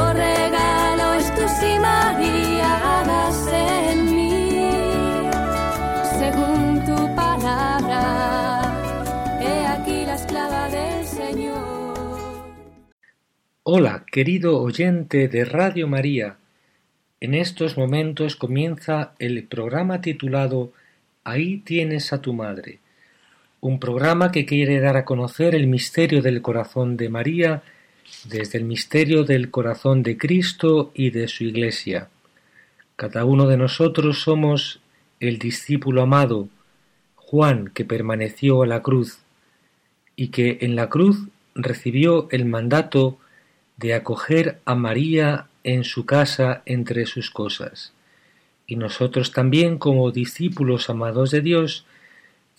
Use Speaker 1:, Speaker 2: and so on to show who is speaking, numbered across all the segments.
Speaker 1: Regalo según tu palabra. He aquí la esclava del Señor.
Speaker 2: Hola, querido oyente de Radio María. En estos momentos comienza el programa titulado Ahí tienes a tu madre, un programa que quiere dar a conocer el misterio del corazón de María desde el misterio del corazón de Cristo y de su Iglesia. Cada uno de nosotros somos el discípulo amado, Juan, que permaneció a la cruz, y que en la cruz recibió el mandato de acoger a María en su casa entre sus cosas. Y nosotros también, como discípulos amados de Dios,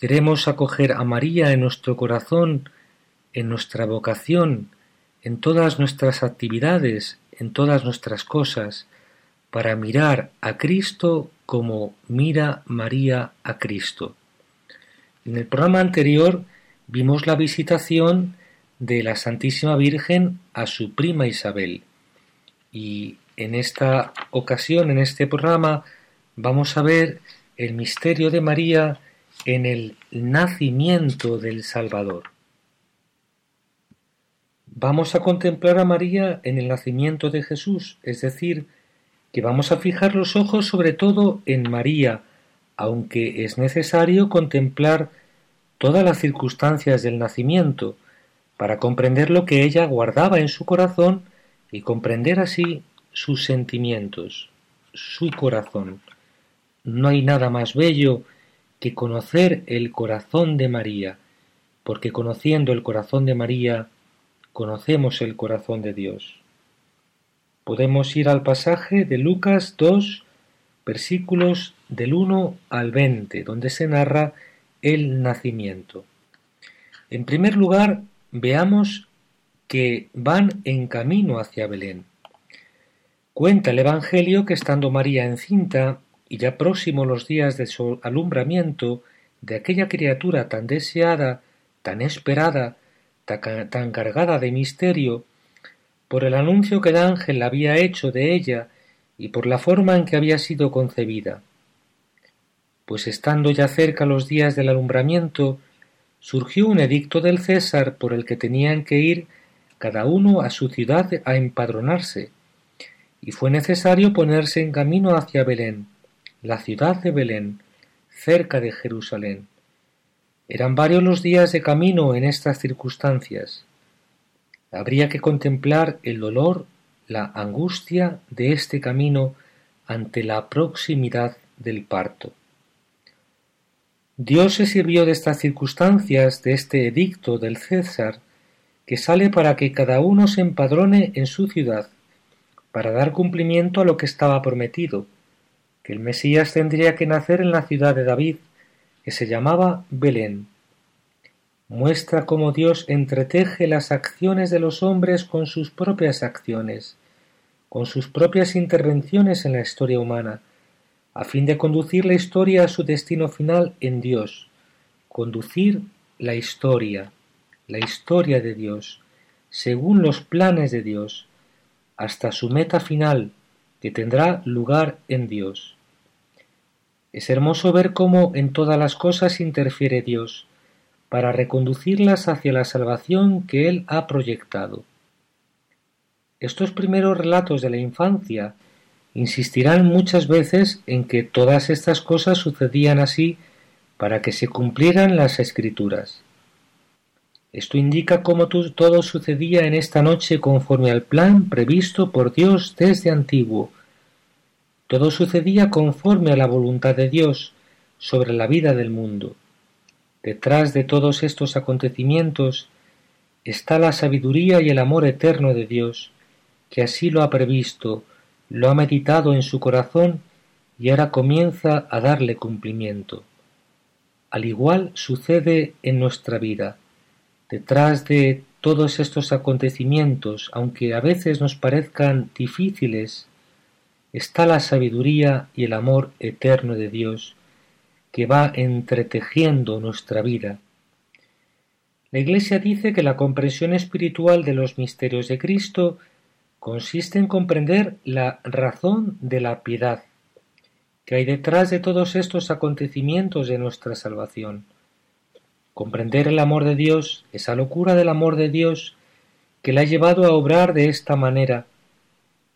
Speaker 2: queremos acoger a María en nuestro corazón, en nuestra vocación, en todas nuestras actividades, en todas nuestras cosas, para mirar a Cristo como mira María a Cristo. En el programa anterior vimos la visitación de la Santísima Virgen a su prima Isabel. Y en esta ocasión, en este programa, vamos a ver el misterio de María en el nacimiento del Salvador. Vamos a contemplar a María en el nacimiento de Jesús, es decir, que vamos a fijar los ojos sobre todo en María, aunque es necesario contemplar todas las circunstancias del nacimiento, para comprender lo que ella guardaba en su corazón y comprender así sus sentimientos, su corazón. No hay nada más bello que conocer el corazón de María, porque conociendo el corazón de María, conocemos el corazón de Dios. Podemos ir al pasaje de Lucas 2, versículos del 1 al 20, donde se narra el nacimiento. En primer lugar, veamos que van en camino hacia Belén. Cuenta el Evangelio que estando María encinta y ya próximo los días de su alumbramiento de aquella criatura tan deseada, tan esperada, tan cargada de misterio, por el anuncio que el ángel había hecho de ella y por la forma en que había sido concebida. Pues estando ya cerca los días del alumbramiento, surgió un edicto del César por el que tenían que ir cada uno a su ciudad a empadronarse, y fue necesario ponerse en camino hacia Belén, la ciudad de Belén, cerca de Jerusalén. Eran varios los días de camino en estas circunstancias. Habría que contemplar el dolor, la angustia de este camino ante la proximidad del parto. Dios se sirvió de estas circunstancias, de este edicto del César, que sale para que cada uno se empadrone en su ciudad, para dar cumplimiento a lo que estaba prometido, que el Mesías tendría que nacer en la ciudad de David, que se llamaba Belén. Muestra cómo Dios entreteje las acciones de los hombres con sus propias acciones, con sus propias intervenciones en la historia humana, a fin de conducir la historia a su destino final en Dios, conducir la historia, la historia de Dios, según los planes de Dios, hasta su meta final, que tendrá lugar en Dios. Es hermoso ver cómo en todas las cosas interfiere Dios, para reconducirlas hacia la salvación que Él ha proyectado. Estos primeros relatos de la infancia insistirán muchas veces en que todas estas cosas sucedían así para que se cumplieran las escrituras. Esto indica cómo todo sucedía en esta noche conforme al plan previsto por Dios desde antiguo. Todo sucedía conforme a la voluntad de Dios sobre la vida del mundo. Detrás de todos estos acontecimientos está la sabiduría y el amor eterno de Dios, que así lo ha previsto, lo ha meditado en su corazón y ahora comienza a darle cumplimiento. Al igual sucede en nuestra vida. Detrás de todos estos acontecimientos, aunque a veces nos parezcan difíciles, está la sabiduría y el amor eterno de Dios, que va entretejiendo nuestra vida. La Iglesia dice que la comprensión espiritual de los misterios de Cristo consiste en comprender la razón de la piedad que hay detrás de todos estos acontecimientos de nuestra salvación. Comprender el amor de Dios, esa locura del amor de Dios que la ha llevado a obrar de esta manera.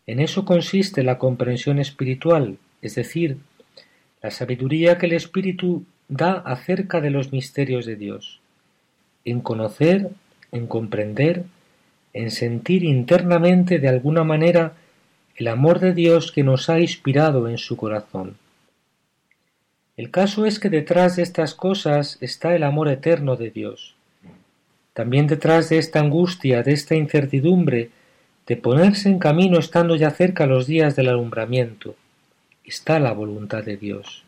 Speaker 2: En eso consiste la comprensión espiritual, es decir, la sabiduría que el Espíritu da acerca de los misterios de Dios, en conocer, en comprender, en sentir internamente de alguna manera el amor de Dios que nos ha inspirado en su corazón. El caso es que detrás de estas cosas está el amor eterno de Dios. También detrás de esta angustia, de esta incertidumbre, de ponerse en camino estando ya cerca los días del alumbramiento, está la voluntad de Dios.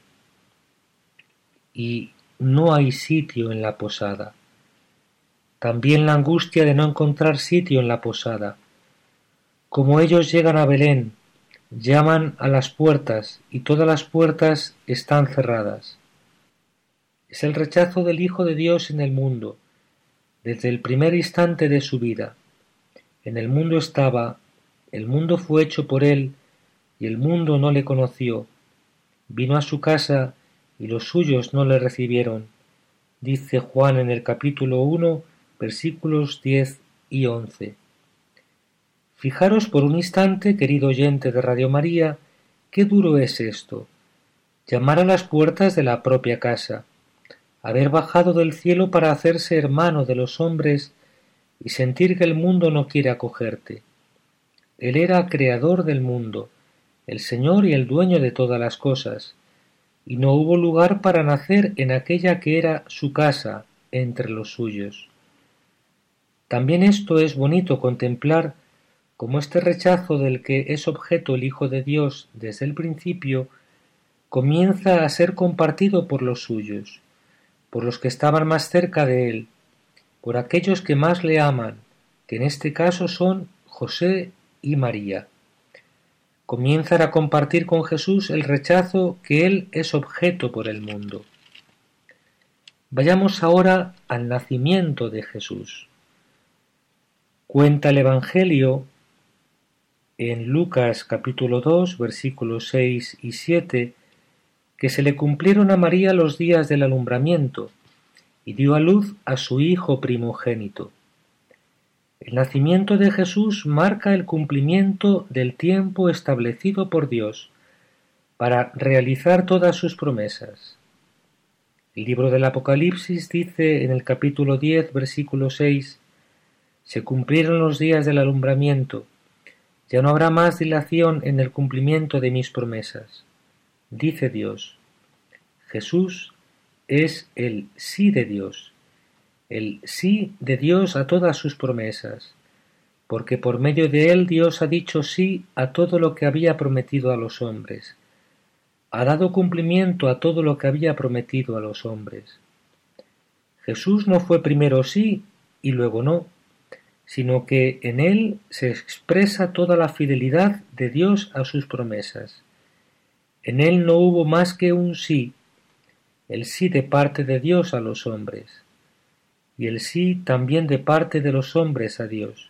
Speaker 2: Y no hay sitio en la posada. También la angustia de no encontrar sitio en la posada. Como ellos llegan a Belén, Llaman a las puertas y todas las puertas están cerradas. Es el rechazo del Hijo de Dios en el mundo, desde el primer instante de su vida. En el mundo estaba, el mundo fue hecho por él, y el mundo no le conoció. Vino a su casa, y los suyos no le recibieron. Dice Juan en el capítulo uno, versículos diez y once. Fijaros por un instante, querido oyente de Radio María, qué duro es esto. Llamar a las puertas de la propia casa, haber bajado del cielo para hacerse hermano de los hombres y sentir que el mundo no quiere acogerte. Él era creador del mundo, el Señor y el dueño de todas las cosas, y no hubo lugar para nacer en aquella que era su casa entre los suyos. También esto es bonito contemplar como este rechazo del que es objeto el Hijo de Dios desde el principio, comienza a ser compartido por los suyos, por los que estaban más cerca de él, por aquellos que más le aman, que en este caso son José y María. Comienzan a compartir con Jesús el rechazo que él es objeto por el mundo. Vayamos ahora al nacimiento de Jesús. Cuenta el Evangelio en Lucas capítulo 2 versículos 6 y 7 que se le cumplieron a María los días del alumbramiento y dio a luz a su hijo primogénito. El nacimiento de Jesús marca el cumplimiento del tiempo establecido por Dios para realizar todas sus promesas. El libro del Apocalipsis dice en el capítulo 10, versículo 6, se cumplieron los días del alumbramiento, ya no habrá más dilación en el cumplimiento de mis promesas. Dice Dios. Jesús es el sí de Dios, el sí de Dios a todas sus promesas, porque por medio de él Dios ha dicho sí a todo lo que había prometido a los hombres, ha dado cumplimiento a todo lo que había prometido a los hombres. Jesús no fue primero sí y luego no, sino que en él se expresa toda la fidelidad de Dios a sus promesas. En él no hubo más que un sí, el sí de parte de Dios a los hombres, y el sí también de parte de los hombres a Dios,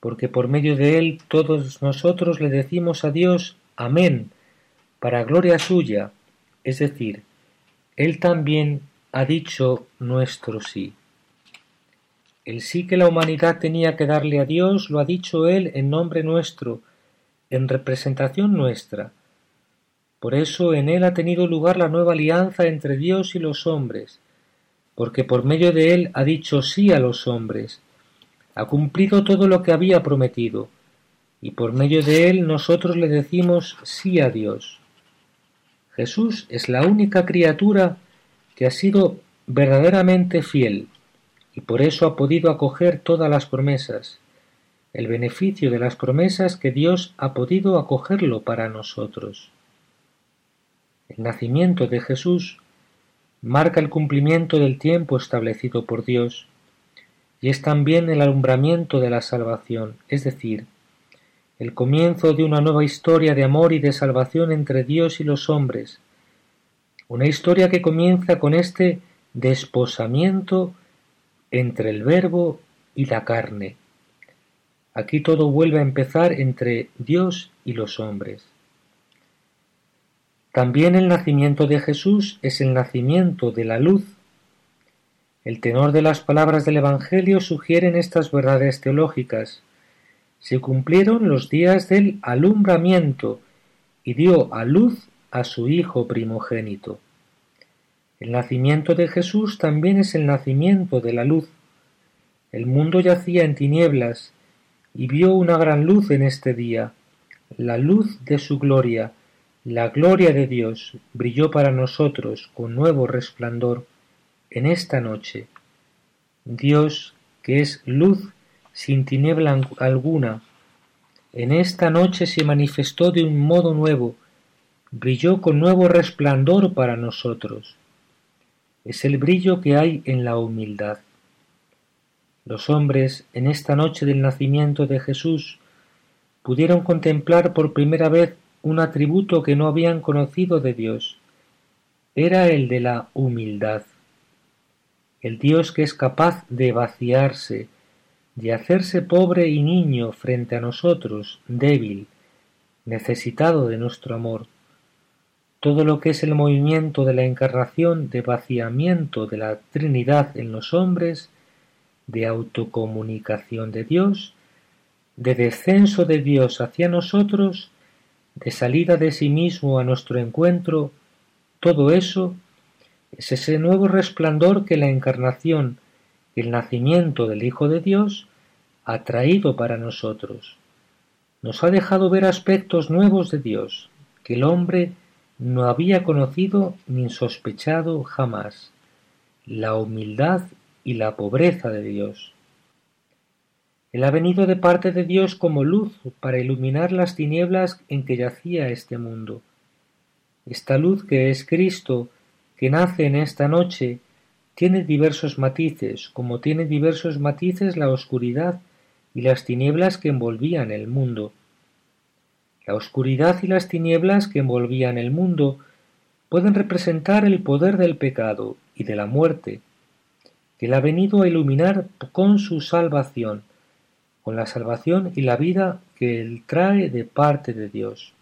Speaker 2: porque por medio de él todos nosotros le decimos a Dios Amén, para gloria suya, es decir, él también ha dicho nuestro sí. El sí que la humanidad tenía que darle a Dios lo ha dicho Él en nombre nuestro, en representación nuestra. Por eso en Él ha tenido lugar la nueva alianza entre Dios y los hombres, porque por medio de Él ha dicho sí a los hombres, ha cumplido todo lo que había prometido, y por medio de él nosotros le decimos sí a Dios. Jesús es la única criatura que ha sido verdaderamente fiel y por eso ha podido acoger todas las promesas, el beneficio de las promesas que Dios ha podido acogerlo para nosotros. El nacimiento de Jesús marca el cumplimiento del tiempo establecido por Dios y es también el alumbramiento de la salvación, es decir, el comienzo de una nueva historia de amor y de salvación entre Dios y los hombres, una historia que comienza con este desposamiento entre el verbo y la carne. Aquí todo vuelve a empezar entre Dios y los hombres. También el nacimiento de Jesús es el nacimiento de la luz. El tenor de las palabras del Evangelio sugieren estas verdades teológicas. Se cumplieron los días del alumbramiento y dio a luz a su Hijo primogénito. El nacimiento de Jesús también es el nacimiento de la luz. El mundo yacía en tinieblas y vio una gran luz en este día, la luz de su gloria, la gloria de Dios brilló para nosotros con nuevo resplandor en esta noche. Dios, que es luz sin tiniebla alguna, en esta noche se manifestó de un modo nuevo, brilló con nuevo resplandor para nosotros es el brillo que hay en la humildad. Los hombres, en esta noche del nacimiento de Jesús, pudieron contemplar por primera vez un atributo que no habían conocido de Dios. Era el de la humildad. El Dios que es capaz de vaciarse, de hacerse pobre y niño frente a nosotros, débil, necesitado de nuestro amor todo lo que es el movimiento de la encarnación de vaciamiento de la Trinidad en los hombres, de autocomunicación de Dios, de descenso de Dios hacia nosotros, de salida de sí mismo a nuestro encuentro, todo eso es ese nuevo resplandor que la encarnación, el nacimiento del Hijo de Dios, ha traído para nosotros. Nos ha dejado ver aspectos nuevos de Dios, que el hombre no había conocido ni sospechado jamás la humildad y la pobreza de Dios. Él ha venido de parte de Dios como luz para iluminar las tinieblas en que yacía este mundo. Esta luz que es Cristo, que nace en esta noche, tiene diversos matices, como tiene diversos matices la oscuridad y las tinieblas que envolvían el mundo. La oscuridad y las tinieblas que envolvían el mundo pueden representar el poder del pecado y de la muerte, que él ha venido a iluminar con su salvación, con la salvación y la vida que él trae de parte de Dios.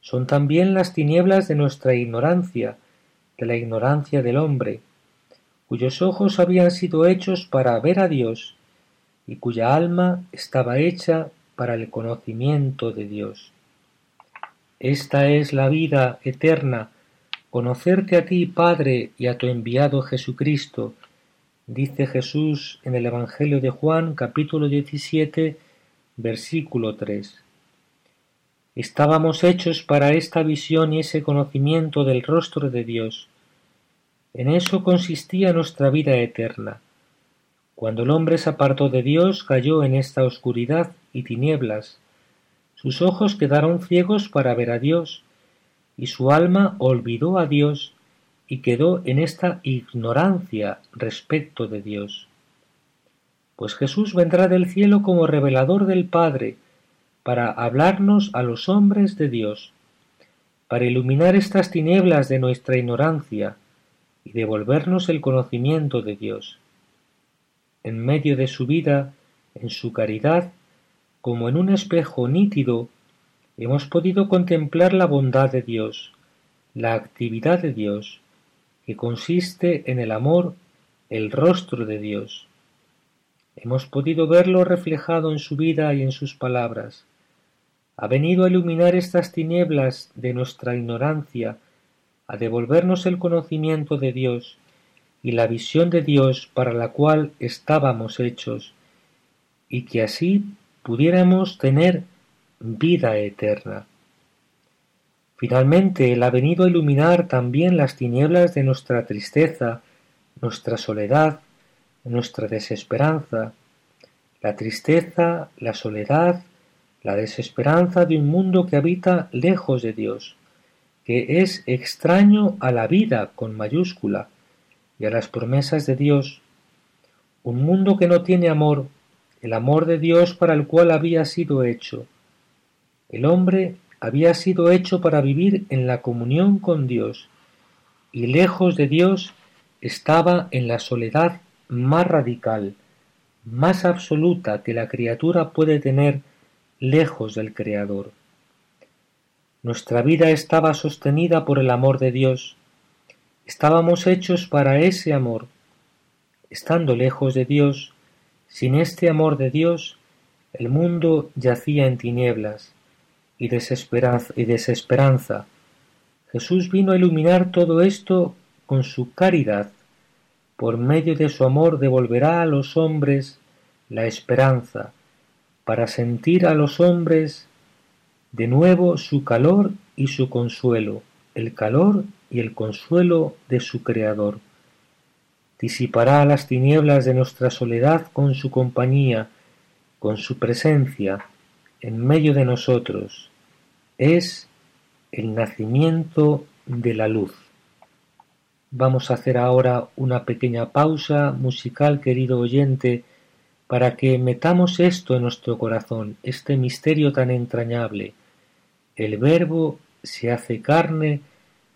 Speaker 2: Son también las tinieblas de nuestra ignorancia, de la ignorancia del hombre, cuyos ojos habían sido hechos para ver a Dios y cuya alma estaba hecha para el conocimiento de Dios. Esta es la vida eterna, conocerte a ti, Padre, y a tu enviado Jesucristo, dice Jesús en el Evangelio de Juan capítulo 17, versículo 3. Estábamos hechos para esta visión y ese conocimiento del rostro de Dios. En eso consistía nuestra vida eterna. Cuando el hombre se apartó de Dios, cayó en esta oscuridad y tinieblas. Sus ojos quedaron ciegos para ver a Dios, y su alma olvidó a Dios y quedó en esta ignorancia respecto de Dios. Pues Jesús vendrá del cielo como revelador del Padre, para hablarnos a los hombres de Dios, para iluminar estas tinieblas de nuestra ignorancia y devolvernos el conocimiento de Dios en medio de su vida, en su caridad, como en un espejo nítido, hemos podido contemplar la bondad de Dios, la actividad de Dios, que consiste en el amor, el rostro de Dios. Hemos podido verlo reflejado en su vida y en sus palabras. Ha venido a iluminar estas tinieblas de nuestra ignorancia, a devolvernos el conocimiento de Dios, y la visión de Dios para la cual estábamos hechos, y que así pudiéramos tener vida eterna. Finalmente, Él ha venido a iluminar también las tinieblas de nuestra tristeza, nuestra soledad, nuestra desesperanza, la tristeza, la soledad, la desesperanza de un mundo que habita lejos de Dios, que es extraño a la vida con mayúscula y a las promesas de Dios, un mundo que no tiene amor, el amor de Dios para el cual había sido hecho. El hombre había sido hecho para vivir en la comunión con Dios, y lejos de Dios estaba en la soledad más radical, más absoluta que la criatura puede tener lejos del Creador. Nuestra vida estaba sostenida por el amor de Dios. Estábamos hechos para ese amor. Estando lejos de Dios, sin este amor de Dios, el mundo yacía en tinieblas, y desesperanza, y desesperanza. Jesús vino a iluminar todo esto con su caridad. Por medio de su amor devolverá a los hombres la esperanza, para sentir a los hombres de nuevo su calor y su consuelo, el calor y el consuelo de su Creador. Disipará las tinieblas de nuestra soledad con su compañía, con su presencia, en medio de nosotros. Es el nacimiento de la luz. Vamos a hacer ahora una pequeña pausa musical, querido oyente, para que metamos esto en nuestro corazón, este misterio tan entrañable. El Verbo se hace carne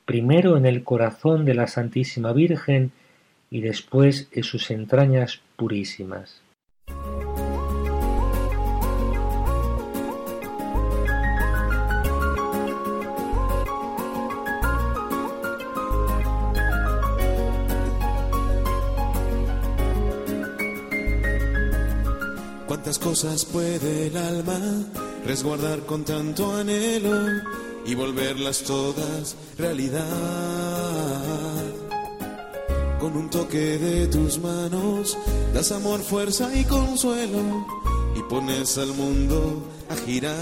Speaker 2: primero en el corazón de la Santísima Virgen y después en sus entrañas purísimas.
Speaker 3: ¿Cuántas cosas puede el alma resguardar con tanto anhelo y volverlas todas realidad? Con un toque de tus manos das amor, fuerza y consuelo y pones al mundo a girar.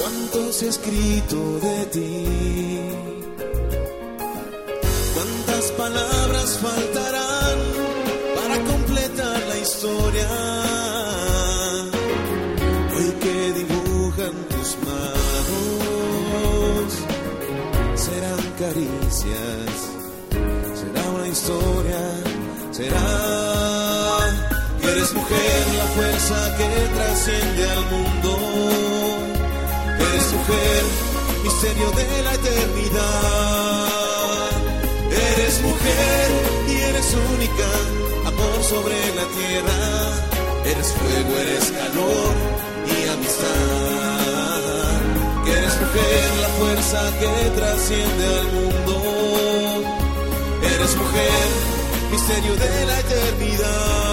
Speaker 3: ¿Cuánto se ha escrito de ti? ¿Cuántas palabras faltarán? Será una historia, será que eres mujer, la fuerza que trasciende al mundo. Eres mujer, misterio de la eternidad. Eres mujer y eres única sobre la tierra. Eres fuego, eres calor y amistad. Eres mujer, la fuerza que trasciende al mundo. Eres mujer, misterio de la eternidad.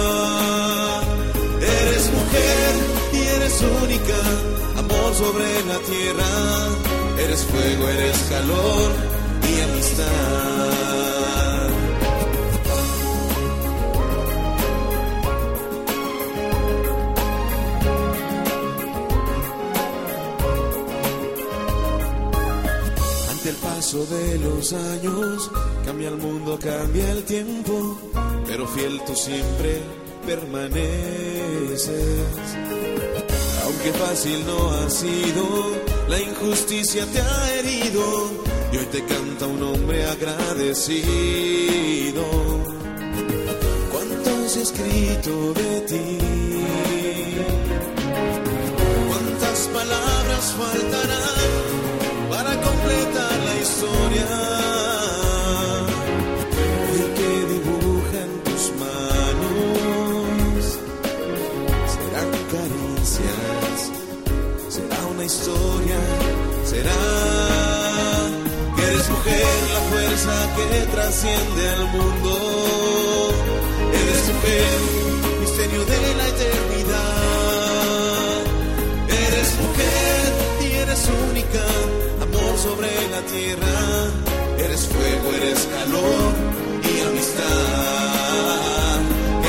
Speaker 3: Eres mujer y eres única, amor sobre la tierra. Eres fuego, eres calor y amistad. De los años, cambia el mundo, cambia el tiempo, pero fiel tú siempre permaneces. Aunque fácil no ha sido, la injusticia te ha herido y hoy te canta un hombre agradecido. ¿Cuánto se ha escrito de ti? ¿Cuántas palabras faltarán? Historia. Hoy que dibujan tus manos serán caricias, será una historia, será que eres mujer, la fuerza que trasciende al mundo. Eres mujer, misterio de la eternidad. Eres mujer y eres única sobre la tierra. Eres fuego, eres calor y amistad.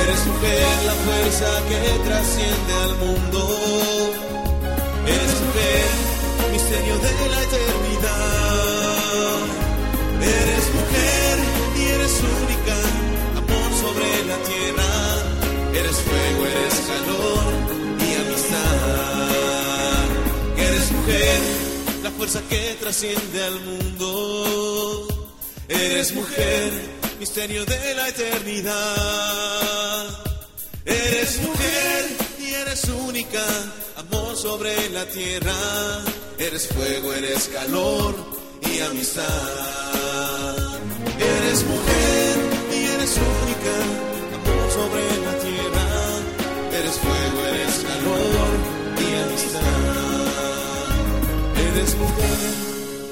Speaker 3: Eres mujer la fuerza que trasciende al mundo. Eres mujer, misterio de la eternidad. Eres mujer y eres única, amor sobre la tierra. Eres fuego, eres calor y amistad. Eres mujer, fuerza que trasciende al mundo. Eres mujer, misterio de la eternidad. Eres mujer y eres única, amor sobre la tierra. Eres fuego, eres calor y amistad. Eres mujer y eres única,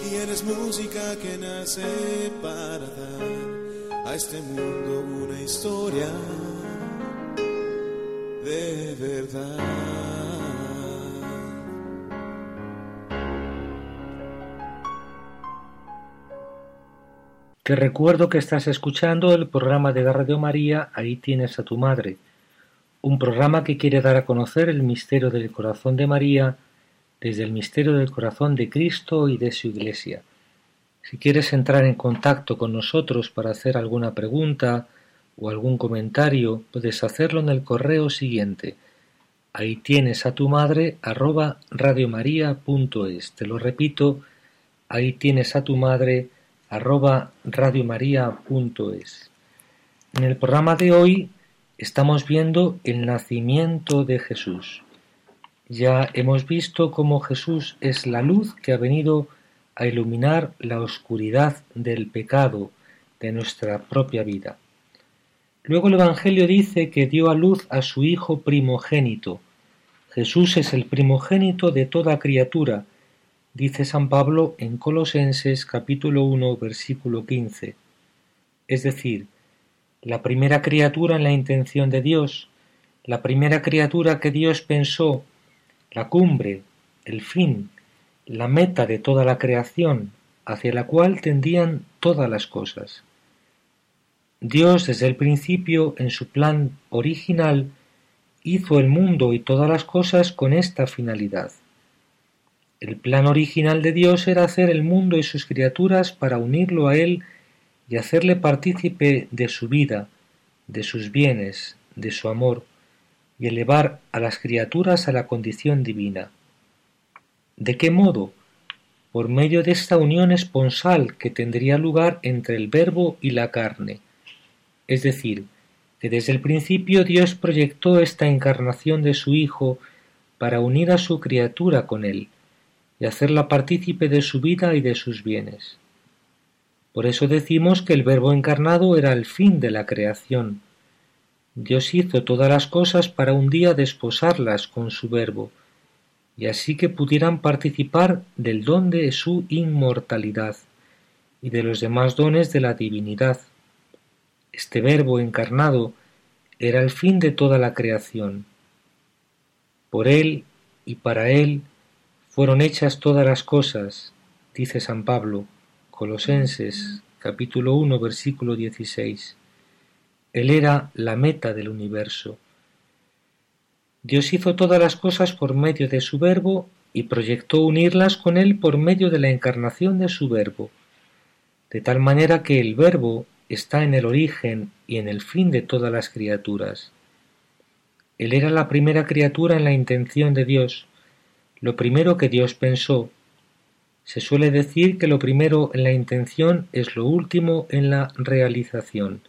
Speaker 3: y eres música que nace para dar a este mundo una historia de verdad.
Speaker 2: Te recuerdo que estás escuchando el programa de la Radio María Ahí tienes a tu madre, un programa que quiere dar a conocer el misterio del corazón de María desde el misterio del corazón de Cristo y de su Iglesia. Si quieres entrar en contacto con nosotros para hacer alguna pregunta o algún comentario, puedes hacerlo en el correo siguiente. Ahí tienes a tu madre arroba radiomaria.es. Te lo repito, ahí tienes a tu madre arroba radiomaria.es. En el programa de hoy estamos viendo el nacimiento de Jesús. Ya hemos visto cómo Jesús es la luz que ha venido a iluminar la oscuridad del pecado de nuestra propia vida. Luego el Evangelio dice que dio a luz a su Hijo primogénito. Jesús es el primogénito de toda criatura, dice San Pablo en Colosenses capítulo 1 versículo 15. Es decir, la primera criatura en la intención de Dios, la primera criatura que Dios pensó, la cumbre, el fin, la meta de toda la creación, hacia la cual tendían todas las cosas. Dios desde el principio, en su plan original, hizo el mundo y todas las cosas con esta finalidad. El plan original de Dios era hacer el mundo y sus criaturas para unirlo a Él y hacerle partícipe de su vida, de sus bienes, de su amor, y elevar a las criaturas a la condición divina. ¿De qué modo? Por medio de esta unión esponsal que tendría lugar entre el Verbo y la carne. Es decir, que desde el principio Dios proyectó esta encarnación de su Hijo para unir a su criatura con Él y hacerla partícipe de su vida y de sus bienes. Por eso decimos que el Verbo encarnado era el fin de la creación. Dios hizo todas las cosas para un día desposarlas con su Verbo, y así que pudieran participar del don de su inmortalidad y de los demás dones de la divinidad. Este Verbo encarnado era el fin de toda la creación. Por él y para él fueron hechas todas las cosas, dice San Pablo, Colosenses capítulo 1 versículo 16. Él era la meta del universo. Dios hizo todas las cosas por medio de su verbo y proyectó unirlas con él por medio de la encarnación de su verbo, de tal manera que el verbo está en el origen y en el fin de todas las criaturas. Él era la primera criatura en la intención de Dios, lo primero que Dios pensó. Se suele decir que lo primero en la intención es lo último en la realización,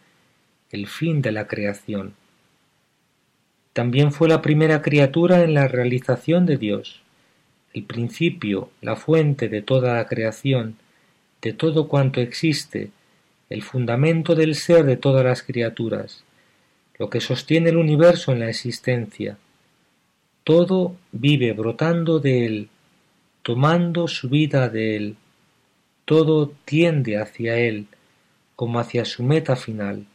Speaker 2: el fin de la creación. También fue la primera criatura en la realización de Dios, el principio, la fuente de toda la creación, de todo cuanto existe, el fundamento del ser de todas las criaturas, lo que sostiene el universo en la existencia, todo vive brotando de él, tomando su vida de él, todo tiende hacia él, como hacia su meta final.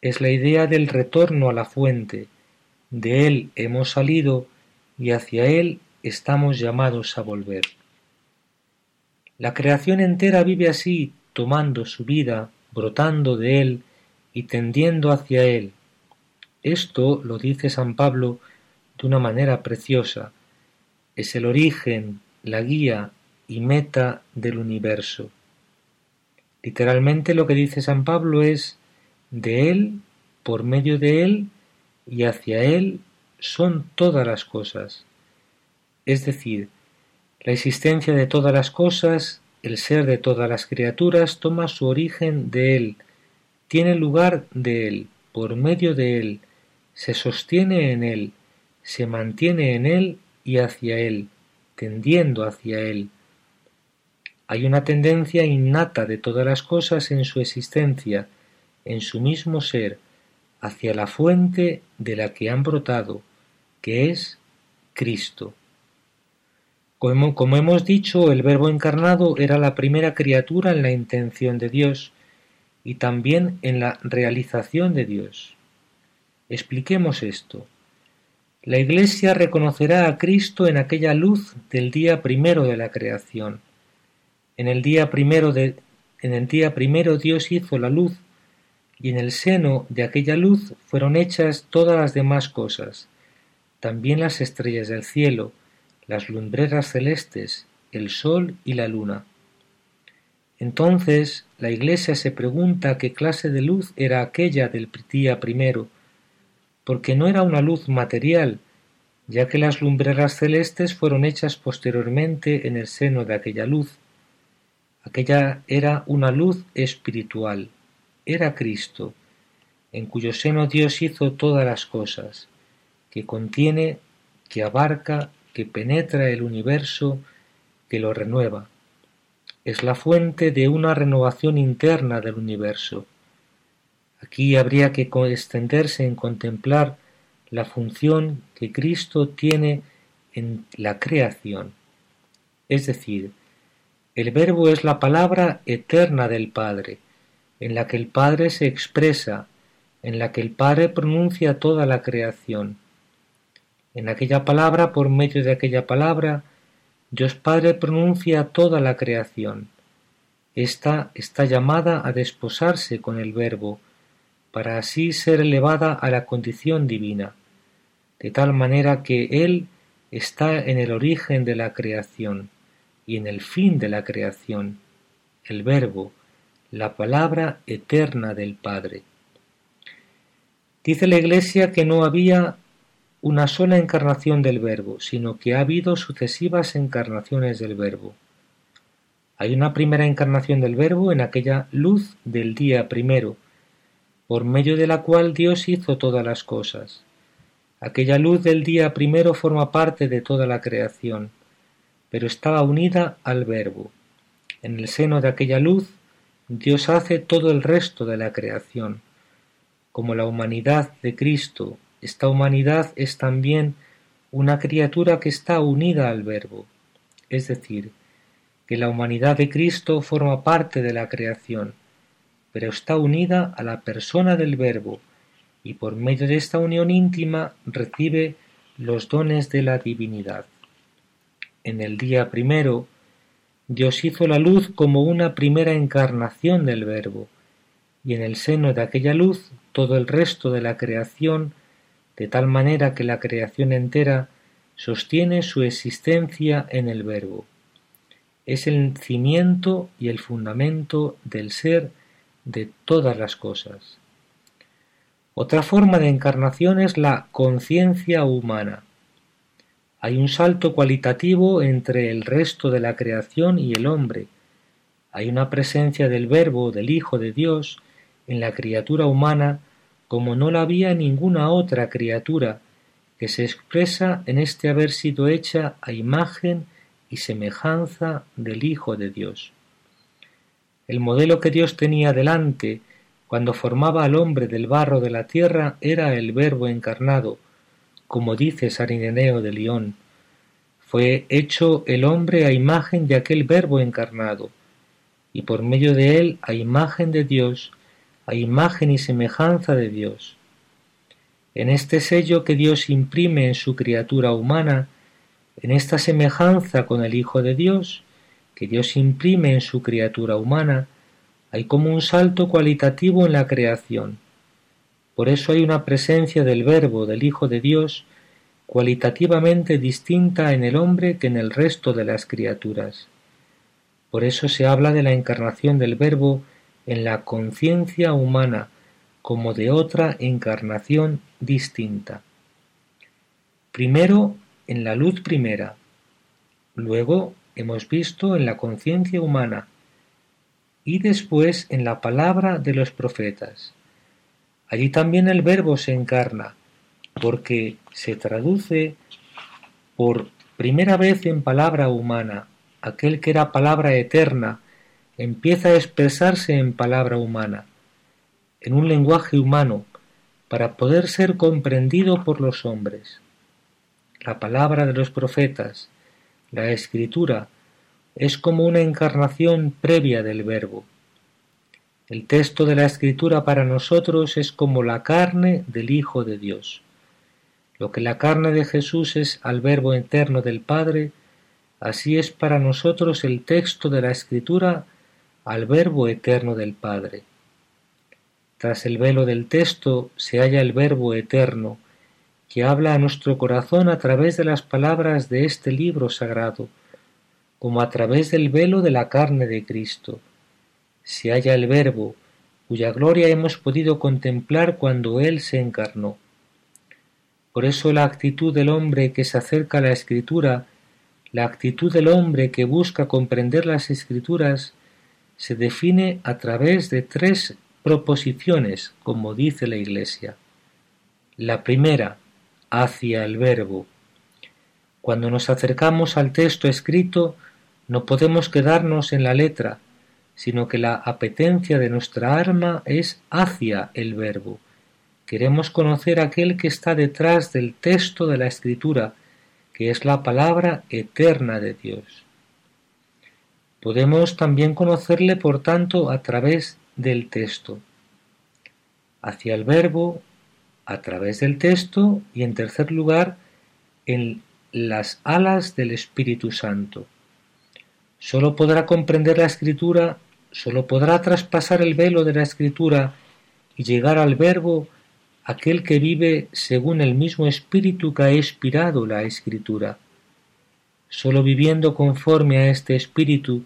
Speaker 2: Es la idea del retorno a la fuente, de él hemos salido y hacia él estamos llamados a volver. La creación entera vive así, tomando su vida, brotando de él y tendiendo hacia él. Esto lo dice San Pablo de una manera preciosa. Es el origen, la guía y meta del universo. Literalmente lo que dice San Pablo es de Él, por medio de Él y hacia Él son todas las cosas. Es decir, la existencia de todas las cosas, el ser de todas las criaturas toma su origen de Él, tiene lugar de Él, por medio de Él, se sostiene en Él, se mantiene en Él y hacia Él, tendiendo hacia Él. Hay una tendencia innata de todas las cosas en su existencia, en su mismo ser, hacia la fuente de la que han brotado, que es Cristo. Como, hemos dicho, el Verbo encarnado era la primera criatura en la intención de Dios y también en la realización de Dios. Expliquemos esto. La Iglesia reconocerá a Cristo en aquella luz del día primero de la creación. En el día primero de, en el día primero Dios hizo la luz y en el seno de aquella luz fueron hechas todas las demás cosas, también las estrellas del cielo, las lumbreras celestes, el sol y la luna. Entonces la Iglesia se pregunta qué clase de luz era aquella del día primero, porque no era una luz material, ya que las lumbreras celestes fueron hechas posteriormente en el seno de aquella luz. Aquella era una luz espiritual era Cristo, en cuyo seno Dios hizo todas las cosas, que contiene, que abarca, que penetra el universo, que lo renueva. Es la fuente de una renovación interna del universo. Aquí habría que extenderse en contemplar la función que Cristo tiene en la creación. Es decir, el Verbo es la palabra eterna del Padre, en la que el Padre se expresa, en la que el Padre pronuncia toda la creación. En aquella palabra, por medio de aquella palabra, Dios Padre pronuncia toda la creación. Esta está llamada a desposarse con el Verbo, para así ser elevada a la condición divina, de tal manera que Él está en el origen de la creación y en el fin de la creación, el Verbo, la palabra eterna del Padre. Dice la Iglesia que no había una sola encarnación del Verbo, sino que ha habido sucesivas encarnaciones del Verbo. Hay una primera encarnación del Verbo en aquella luz del día primero, por medio de la cual Dios hizo todas las cosas. Aquella luz del día primero forma parte de toda la creación, pero estaba unida al Verbo. En el seno de aquella luz Dios hace todo el resto de la creación. Como la humanidad de Cristo, esta humanidad es también una criatura que está unida al Verbo, es decir, que la humanidad de Cristo forma parte de la creación, pero está unida a la persona del Verbo, y por medio de esta unión íntima recibe los dones de la divinidad. En el día primero, Dios hizo la luz como una primera encarnación del Verbo, y en el seno de aquella luz todo el resto de la creación, de tal manera que la creación entera sostiene su existencia en el Verbo. Es el cimiento y el fundamento del ser de todas las cosas. Otra forma de encarnación es la conciencia humana. Hay un salto cualitativo entre el resto de la creación y el hombre. Hay una presencia del Verbo, del Hijo de Dios, en la criatura humana como no la había ninguna otra criatura, que se expresa en este haber sido hecha a imagen y semejanza del Hijo de Dios. El modelo que Dios tenía delante cuando formaba al hombre del barro de la tierra era el Verbo encarnado, como dice San de León, fue hecho el hombre a imagen de aquel Verbo encarnado, y por medio de él a imagen de Dios, a imagen y semejanza de Dios. En este sello que Dios imprime en su criatura humana, en esta semejanza con el Hijo de Dios, que Dios imprime en su criatura humana, hay como un salto cualitativo en la creación Por eso hay una presencia del Verbo, del Hijo de Dios, cualitativamente distinta en el hombre que en el resto de las criaturas. Por eso se habla de la encarnación del Verbo en la conciencia humana como de otra encarnación distinta. Primero en la luz primera, luego hemos visto en la conciencia humana y después en la palabra de los profetas. Allí también el Verbo se encarna, porque se traduce por primera vez en palabra humana. Aquel que era palabra eterna empieza a expresarse en palabra humana, en un lenguaje humano, para poder ser comprendido por los hombres. La palabra de los profetas, la escritura, es como una encarnación previa del verbo. El texto de la escritura para nosotros es como la carne del Hijo de Dios. Lo que la carne de Jesús es al Verbo eterno del Padre, así es para nosotros el texto de la Escritura al Verbo eterno del Padre. Tras el velo del texto se halla el Verbo eterno, que habla a nuestro corazón a través de las palabras de este libro sagrado, como a través del velo de la carne de Cristo. Se halla el Verbo, cuya gloria hemos podido contemplar cuando Él se encarnó. Por eso la actitud del hombre que se acerca a la escritura, la actitud del hombre que busca comprender las escrituras, se define a través de tres proposiciones, como dice la Iglesia. La primera, hacia el verbo. Cuando nos acercamos al texto escrito, no podemos quedarnos en la letra, sino que la apetencia de nuestra alma es hacia el verbo. Queremos conocer aquel que está detrás del texto de la Escritura, que es la palabra eterna de Dios. Podemos también conocerle, por tanto, a través del texto. Hacia el verbo, a través del texto y, en tercer lugar, en las alas del Espíritu Santo. Sólo podrá comprender la Escritura, sólo podrá traspasar el velo de la Escritura y llegar al verbo aquel que vive según el mismo espíritu que ha inspirado la escritura. Sólo viviendo conforme a este espíritu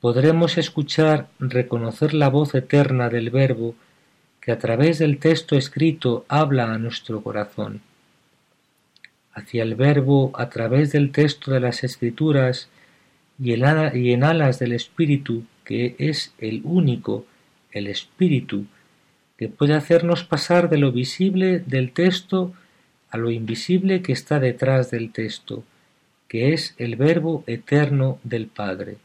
Speaker 2: podremos escuchar, reconocer la voz eterna del Verbo que a través del texto escrito habla a nuestro corazón. Hacia el Verbo a través del texto de las Escrituras y en alas del Espíritu, que es el único, el Espíritu, que puede hacernos pasar de lo visible del texto a lo invisible que está detrás del texto, que es el Verbo eterno del Padre.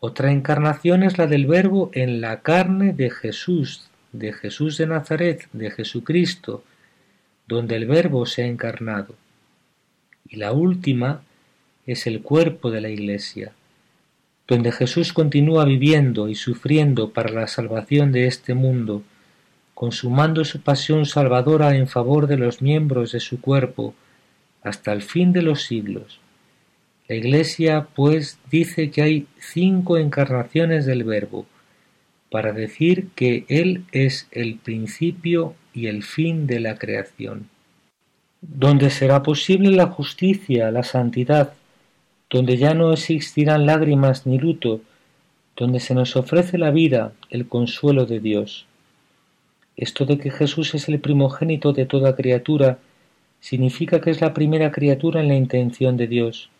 Speaker 2: Otra encarnación es la del Verbo en la carne de Jesús, de Jesús de Nazaret, de Jesucristo, donde el Verbo se ha encarnado. Y la última es el cuerpo de la Iglesia, donde Jesús continúa viviendo y sufriendo para la salvación de este mundo, consumando su pasión salvadora en favor de los miembros de su cuerpo, hasta el fin de los siglos. La Iglesia, pues, dice que hay cinco encarnaciones del Verbo, para decir que Él es el principio y el fin de la creación. Donde será posible la justicia, la santidad, donde ya no existirán lágrimas ni luto, donde se nos ofrece la vida, el consuelo de Dios. Esto de que Jesús es el primogénito de toda criatura significa que es la primera criatura en la intención de Dios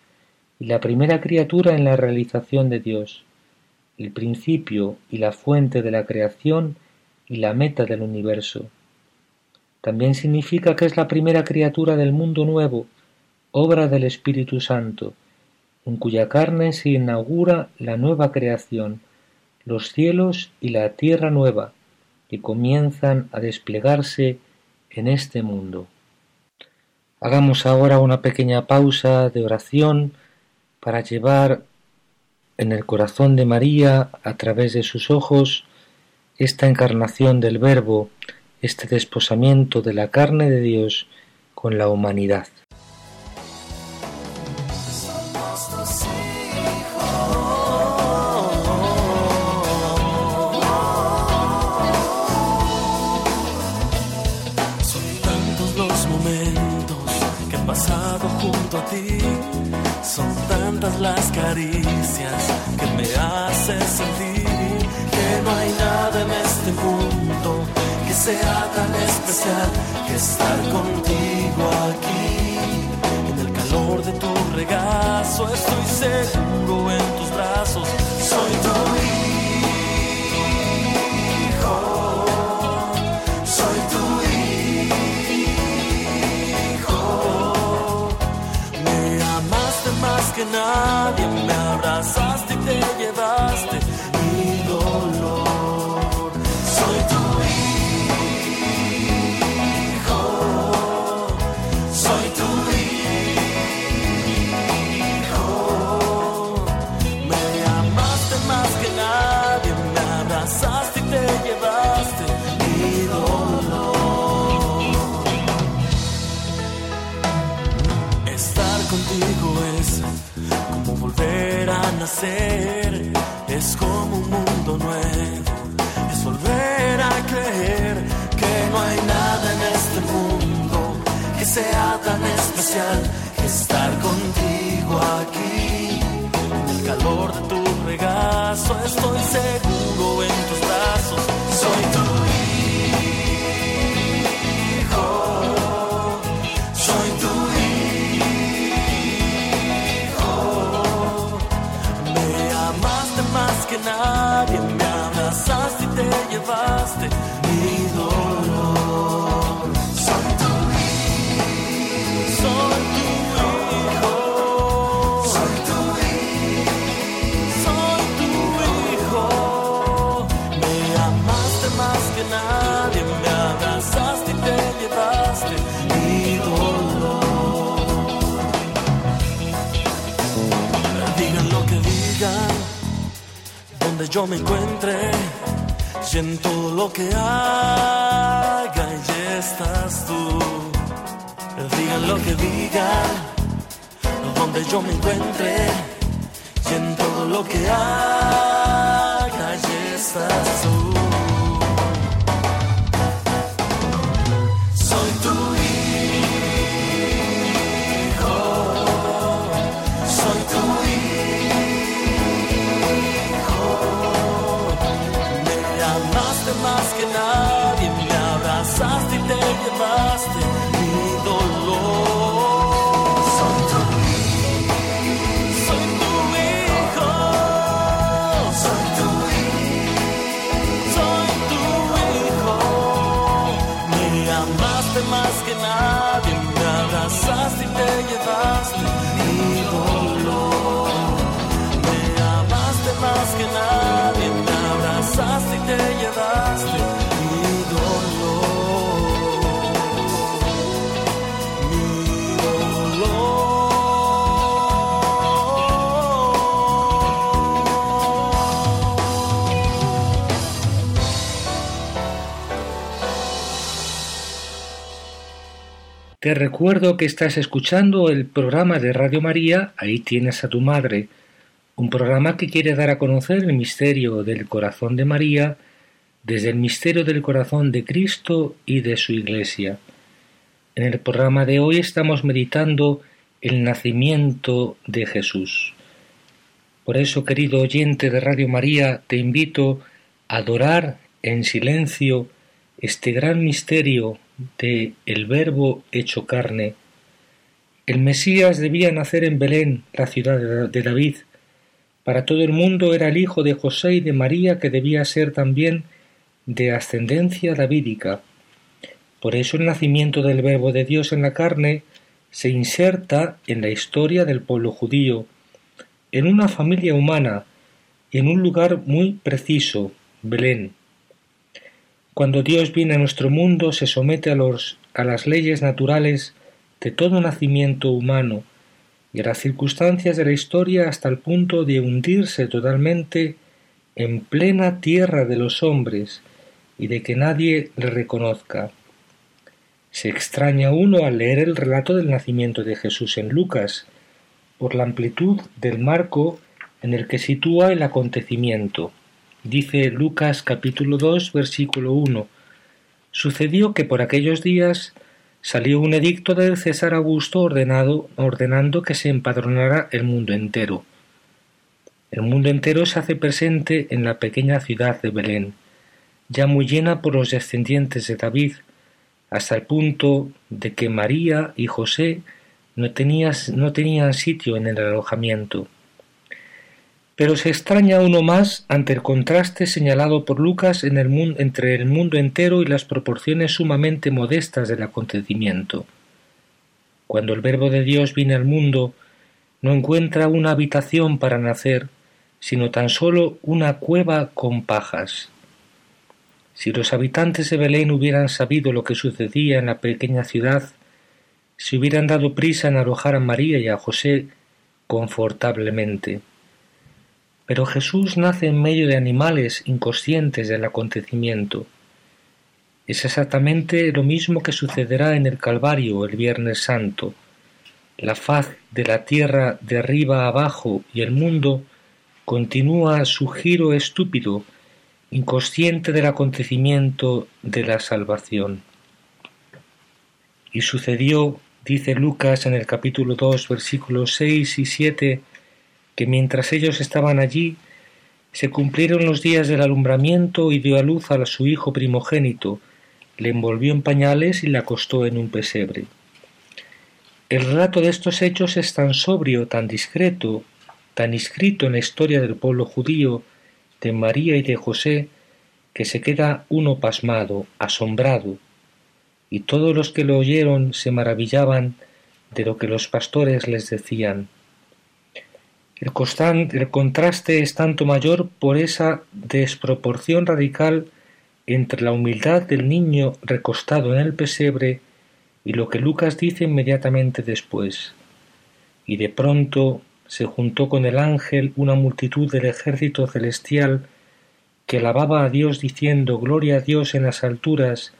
Speaker 2: y la primera criatura en la realización de Dios, el principio y la fuente de la creación y la meta del universo. También significa que es la primera criatura del mundo nuevo, obra del Espíritu Santo, en cuya carne se inaugura la nueva creación, los cielos y la tierra nueva, que comienzan a desplegarse en este mundo. Hagamos ahora una pequeña pausa de oración para llevar en el corazón de María, a través de sus ojos, esta encarnación del Verbo, este desposamiento de la carne de Dios con la humanidad.
Speaker 4: Que no hay nada en este mundo que sea tan especial que estar contigo aquí. En el calor de tu regazo estoy seguro en tus brazos. Soy tu hijo. Soy tu hijo. Me amaste más que nadie, me abrazaste y te llevaste es como un mundo nuevo, es volver a creer que no hay nada en este mundo que sea tan especial. Que estar contigo aquí. En el calor de tu regazo estoy seguro en tus brazos, yo me encuentre, todo lo que haga, y estás tú. Digan lo que digan, donde yo me encuentre, todo lo que haga, y estás tú. Te
Speaker 2: recuerdo que estás escuchando el programa de Radio María Ahí tienes a tu madre, un programa que quiere dar a conocer el misterio del corazón de María desde el misterio del corazón de Cristo y de su Iglesia. En el programa de hoy estamos meditando el nacimiento de Jesús. Por eso, querido oyente de Radio María, te invito a adorar en silencio este gran misterio de el Verbo hecho carne. El Mesías debía nacer en Belén, la ciudad de David. Para todo el mundo era el hijo de José y de María, que debía ser también de ascendencia davídica. Por eso el nacimiento del Verbo de Dios en la carne se inserta en la historia del pueblo judío, en una familia humana, en un lugar muy preciso, Belén. Cuando Dios viene a nuestro mundo se somete a, los, a las leyes naturales de todo nacimiento humano y a las circunstancias de la historia hasta el punto de hundirse totalmente en plena tierra de los hombres y de que nadie le reconozca. Se extraña uno al leer el relato del nacimiento de Jesús en Lucas, por la amplitud del marco en el que sitúa el acontecimiento. Dice Lucas capítulo 2 versículo 1. Sucedió que por aquellos días salió un edicto del César Augusto ordenado, ordenando que se empadronara el mundo entero. El mundo entero se hace presente en la pequeña ciudad de Belén, ya muy llena por los descendientes de David, hasta el punto de que María y José no, no tenían sitio en el alojamiento. Pero se extraña uno más ante el contraste señalado por Lucas entre el mundo entero y las proporciones sumamente modestas del acontecimiento. Cuando el Verbo de Dios viene al mundo, no encuentra una habitación para nacer, sino tan solo una cueva con pajas. Si los habitantes de Belén hubieran sabido lo que sucedía en la pequeña ciudad, se hubieran dado prisa en alojar a María y a José confortablemente. Pero Jesús nace en medio de animales inconscientes del acontecimiento. Es exactamente lo mismo que sucederá en el Calvario el Viernes Santo. La faz de la tierra de arriba abajo y el mundo continúa su giro estúpido, inconsciente del acontecimiento de la salvación. Y sucedió, dice Lucas en el capítulo 2, versículos 6 y 7, que mientras ellos estaban allí, se cumplieron los días del alumbramiento y dio a luz a su hijo primogénito, le envolvió en pañales y le acostó en un pesebre. El relato de estos hechos es tan sobrio, tan discreto, tan inscrito en la historia del pueblo judío, de María y de José, que se queda uno pasmado, asombrado, y todos los que lo oyeron se maravillaban de lo que los pastores les decían. El, contraste es tanto mayor por esa desproporción radical entre la humildad del niño recostado en el pesebre y lo que Lucas dice inmediatamente después. Y de pronto se juntó con el ángel una multitud del ejército celestial que alababa a Dios diciendo Gloria a Dios en las alturas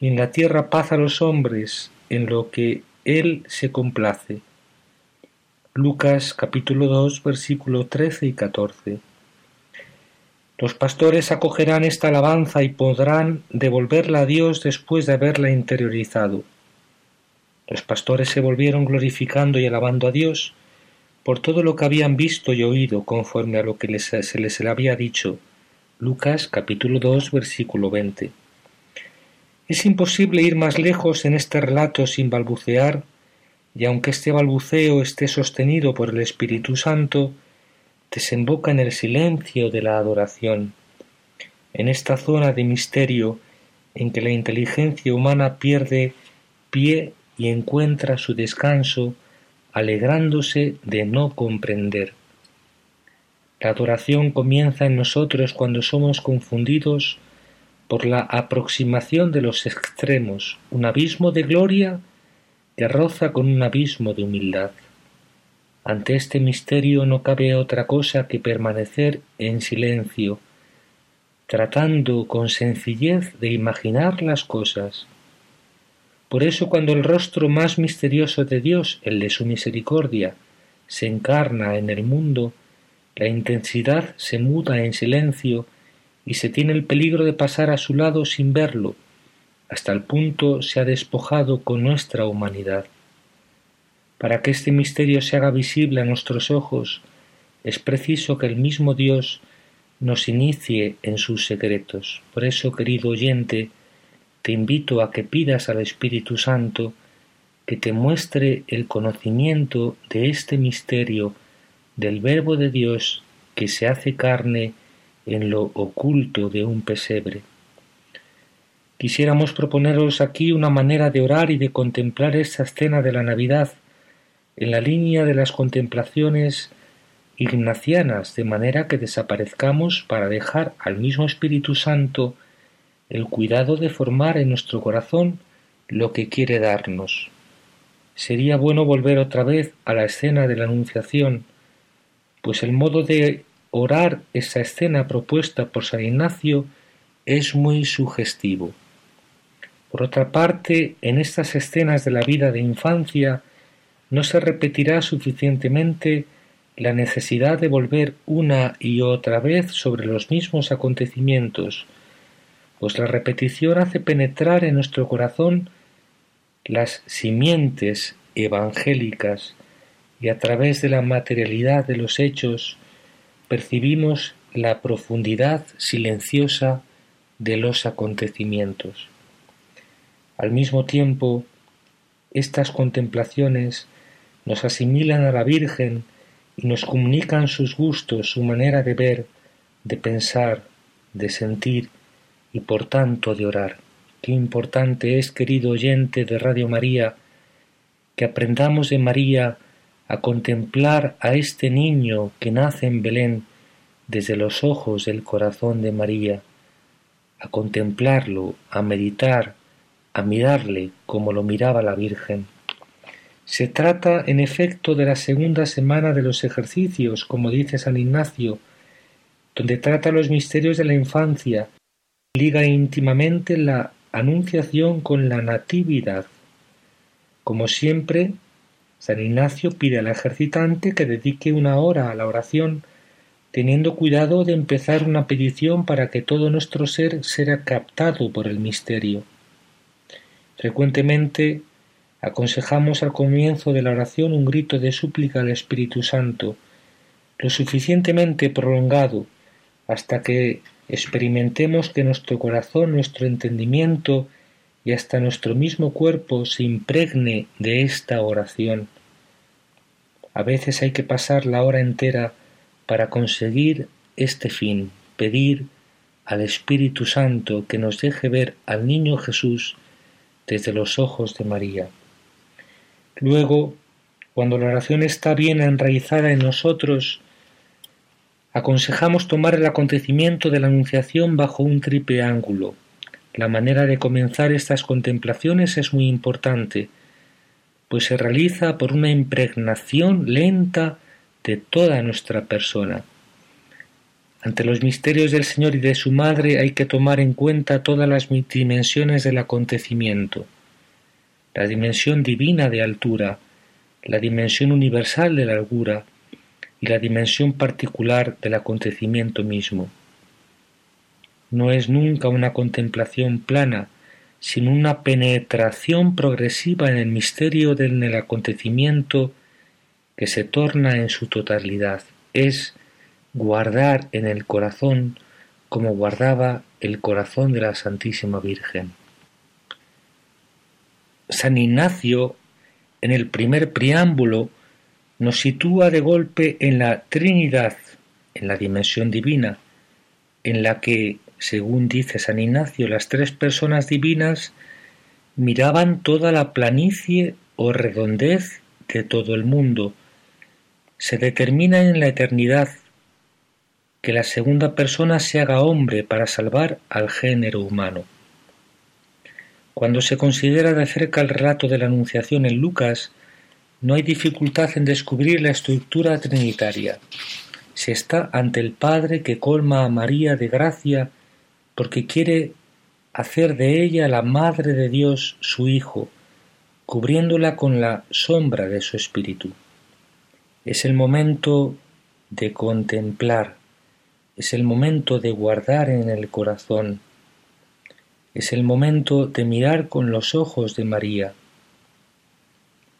Speaker 2: y en la tierra paz a los hombres en lo que Él se complace. Lucas capítulo 2 versículo 13 y 14. Los pastores acogerán esta alabanza y podrán devolverla a Dios después de haberla interiorizado. Los pastores se volvieron glorificando y alabando a Dios por todo lo que habían visto y oído conforme a lo que se les había dicho. Lucas capítulo 2 versículo 20. Es imposible ir más lejos en este relato sin balbucear y aunque este balbuceo esté sostenido por el Espíritu Santo, desemboca en el silencio de la adoración, en esta zona de misterio en que la inteligencia humana pierde pie y encuentra su descanso alegrándose de no comprender. La adoración comienza en nosotros cuando somos confundidos por la aproximación de los extremos, un abismo de gloria que roza con un abismo de humildad. Ante este misterio no cabe otra cosa que permanecer en silencio, tratando con sencillez de imaginar las cosas. Por eso cuando el rostro más misterioso de Dios, el de su misericordia, se encarna en el mundo, la intensidad se muda en silencio y se tiene el peligro de pasar a su lado sin verlo, hasta el punto se ha despojado con nuestra humanidad. Para que este misterio se haga visible a nuestros ojos, es preciso que el mismo Dios nos inicie en sus secretos. Por eso, querido oyente, te invito a que pidas al Espíritu Santo que te muestre el conocimiento de este misterio del Verbo de Dios que se hace carne en lo oculto de un pesebre. Quisiéramos proponeros aquí una manera de orar y de contemplar esta escena de la Navidad en la línea de las contemplaciones ignacianas, de manera que desaparezcamos para dejar al mismo Espíritu Santo el cuidado de formar en nuestro corazón lo que quiere darnos. Sería bueno volver otra vez a la escena de la Anunciación, pues el modo de orar esa escena propuesta por San Ignacio es muy sugestivo. Por otra parte, en estas escenas de la vida de infancia no se repetirá suficientemente la necesidad de volver una y otra vez sobre los mismos acontecimientos, pues la repetición hace penetrar en nuestro corazón las simientes evangélicas y a través de la materialidad de los hechos percibimos la profundidad silenciosa de los acontecimientos. Al mismo tiempo, estas contemplaciones nos asimilan a la Virgen y nos comunican sus gustos, su manera de ver, de pensar, de sentir y por tanto de orar. Qué importante es, querido oyente de Radio María, que aprendamos de María a contemplar a este niño que nace en Belén desde los ojos del corazón de María, a contemplarlo, a meditar, a mirarle como lo miraba la Virgen. Se trata, en efecto, de la segunda semana de los ejercicios, como dice San Ignacio, donde trata los misterios de la infancia, liga íntimamente la Anunciación con la Natividad. Como siempre, San Ignacio pide al ejercitante que dedique una hora a la oración, teniendo cuidado de empezar una petición para que todo nuestro ser sea captado por el misterio. Frecuentemente aconsejamos al comienzo de la oración un grito de súplica al Espíritu Santo, lo suficientemente prolongado hasta que experimentemos que nuestro corazón, nuestro entendimiento y hasta nuestro mismo cuerpo se impregne de esta oración. A veces hay que pasar la hora entera para conseguir este fin, pedir al Espíritu Santo que nos deje ver al niño Jesús desde los ojos de María. Luego, cuando la oración está bien enraizada en nosotros, aconsejamos tomar el acontecimiento de la Anunciación bajo un triple ángulo. La manera de comenzar estas contemplaciones es muy importante, pues se realiza por una impregnación lenta de toda nuestra persona. Ante los misterios del Señor y de su Madre hay que tomar en cuenta todas las dimensiones del acontecimiento. La dimensión divina de altura, la dimensión universal de largura, y la dimensión particular del acontecimiento mismo. No es nunca una contemplación plana, sino una penetración progresiva en el misterio del acontecimiento que se torna en su totalidad. Es guardar en el corazón como guardaba el corazón de la Santísima Virgen. San Ignacio, en el primer preámbulo, nos sitúa de golpe en la Trinidad, en la dimensión divina, en la que, según dice San Ignacio, las tres personas divinas miraban toda la planicie o redondez de todo el mundo. Se determina en la eternidad que la segunda persona se haga hombre para salvar al género humano. Cuando se considera de cerca el relato de la Anunciación en Lucas, no hay dificultad en descubrir la estructura trinitaria. Se está ante el Padre que colma a María de gracia porque quiere hacer de ella la Madre de Dios su Hijo, cubriéndola con la sombra de su Espíritu. Es el momento de contemplar, es el momento de guardar en el corazón, es el momento de mirar con los ojos de María,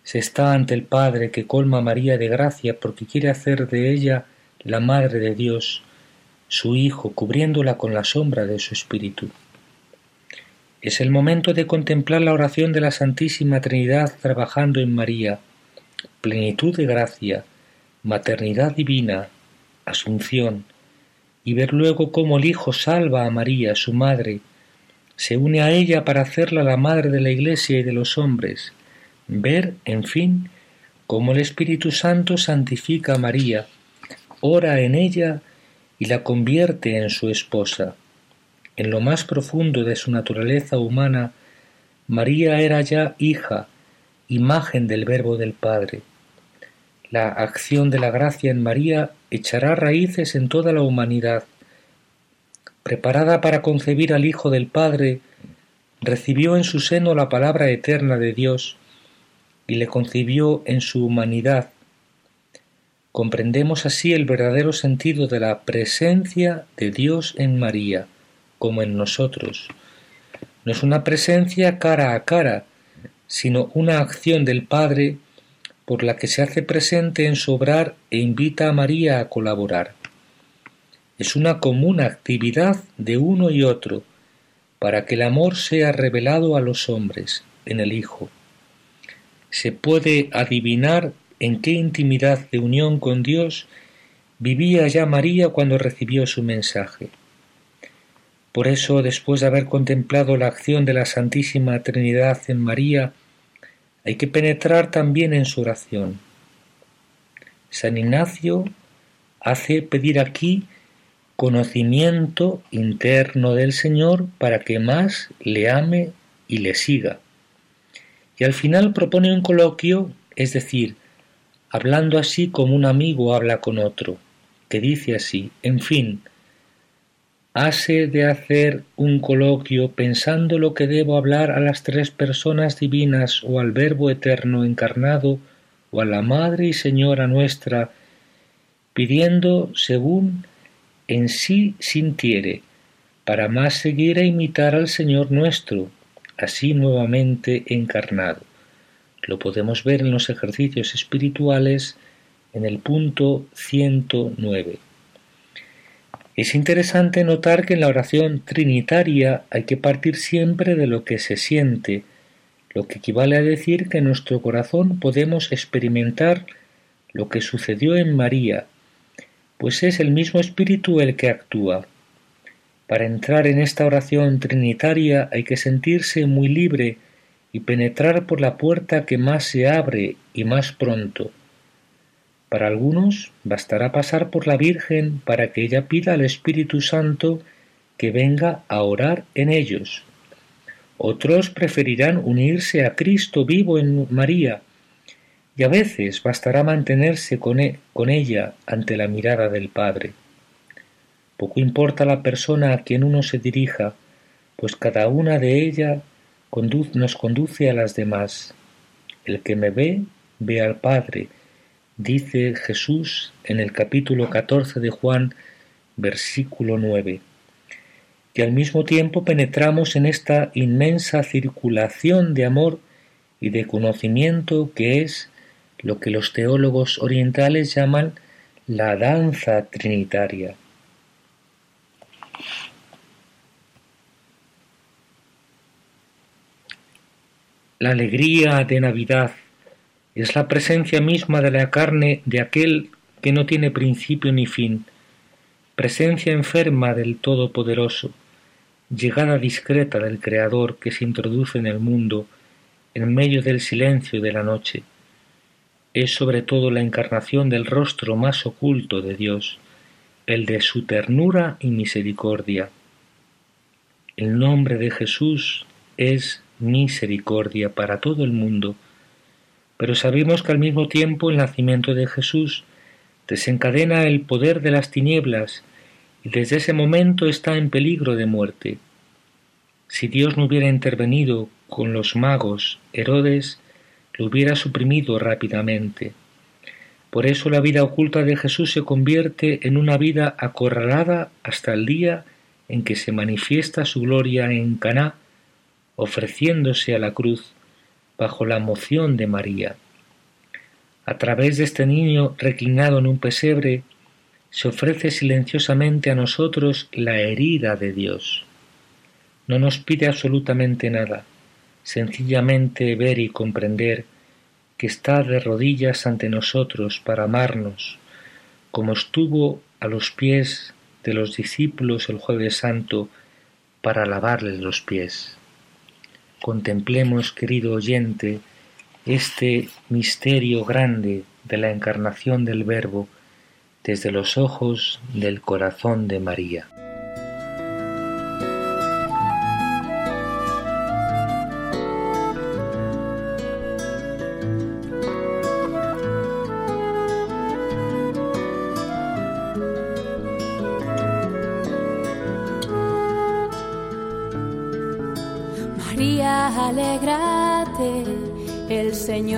Speaker 2: se está ante el Padre que colma a María de gracia porque quiere hacer de ella la Madre de Dios, su Hijo, cubriéndola con la sombra de su Espíritu. Es el momento de contemplar la oración de la Santísima Trinidad trabajando en María, plenitud de gracia, maternidad divina, asunción, y ver luego cómo el Hijo salva a María, su Madre, se une a ella para hacerla la Madre de la Iglesia y de los hombres, ver, en fin, cómo el Espíritu Santo santifica a María, ora en ella y la convierte en su esposa. En lo más profundo de su naturaleza humana, María era ya hija, imagen del Verbo del Padre. La acción de la gracia en María echará raíces en toda la humanidad. Preparada para concebir al Hijo del Padre, recibió en su seno la palabra eterna de Dios, y le concibió en su humanidad. Comprendemos así el verdadero sentido de la presencia de Dios en María, como en nosotros. No es una presencia cara a cara, sino una acción del Padre por la que se hace presente en su obrar e invita a María a colaborar. Es una común actividad de uno y otro para que el amor sea revelado a los hombres en el Hijo. Se puede adivinar en qué intimidad de unión con Dios vivía ya María cuando recibió su mensaje. Por eso, después de haber contemplado la acción de la Santísima Trinidad en María, hay que penetrar también en su oración. San Ignacio hace pedir aquí conocimiento interno del Señor para que más le ame y le siga. Y al final propone un coloquio, es decir, hablando así como un amigo habla con otro, que dice así, en fin, hase de hacer un coloquio pensando lo que debo hablar a las tres personas divinas o al Verbo eterno encarnado o a la Madre y Señora nuestra, pidiendo según en sí sintiere, para más seguir e imitar al Señor nuestro, así nuevamente encarnado. Lo podemos ver en los ejercicios espirituales en el punto 109. Es interesante notar que en la oración trinitaria hay que partir siempre de lo que se siente, lo que equivale a decir que en nuestro corazón podemos experimentar lo que sucedió en María, pues es el mismo Espíritu el que actúa. Para entrar en esta oración trinitaria hay que sentirse muy libre y penetrar por la puerta que más se abre y más pronto. Para algunos bastará pasar por la Virgen para que ella pida al Espíritu Santo que venga a orar en ellos. Otros preferirán unirse a Cristo vivo en María, y a veces bastará mantenerse con, e, con ella ante la mirada del Padre. Poco importa la persona a quien uno se dirija, pues cada una de ellas nos conduce a las demás. El que me ve, ve al Padre, dice Jesús en el capítulo 14 de Juan, versículo 9. Y al mismo tiempo penetramos en esta inmensa circulación de amor y de conocimiento que es lo que los teólogos orientales llaman la danza trinitaria. La alegría de Navidad es la presencia misma de la carne de aquel que no tiene principio ni fin, presencia enferma del Todopoderoso, llegada discreta del Creador que se introduce en el mundo en medio del silencio de la noche. Es sobre todo la encarnación del rostro más oculto de Dios, el de su ternura y misericordia. El nombre de Jesús es misericordia para todo el mundo, pero sabemos que al mismo tiempo el nacimiento de Jesús desencadena el poder de las tinieblas y desde ese momento está en peligro de muerte. Si Dios no hubiera intervenido con los magos, Herodes lo hubiera suprimido rápidamente. Por eso la vida oculta de Jesús se convierte en una vida acorralada hasta el día en que se manifiesta su gloria en Caná, ofreciéndose a la cruz bajo la moción de María. A través de este niño reclinado en un pesebre, se ofrece silenciosamente a nosotros la herida de Dios. No nos pide absolutamente nada, sencillamente ver y comprender que está de rodillas ante nosotros para amarnos, como estuvo a los pies de los discípulos el jueves santo para lavarles los pies. Contemplemos, querido oyente, este misterio grande de la encarnación del Verbo desde los ojos del corazón de María.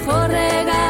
Speaker 1: mejor regalo.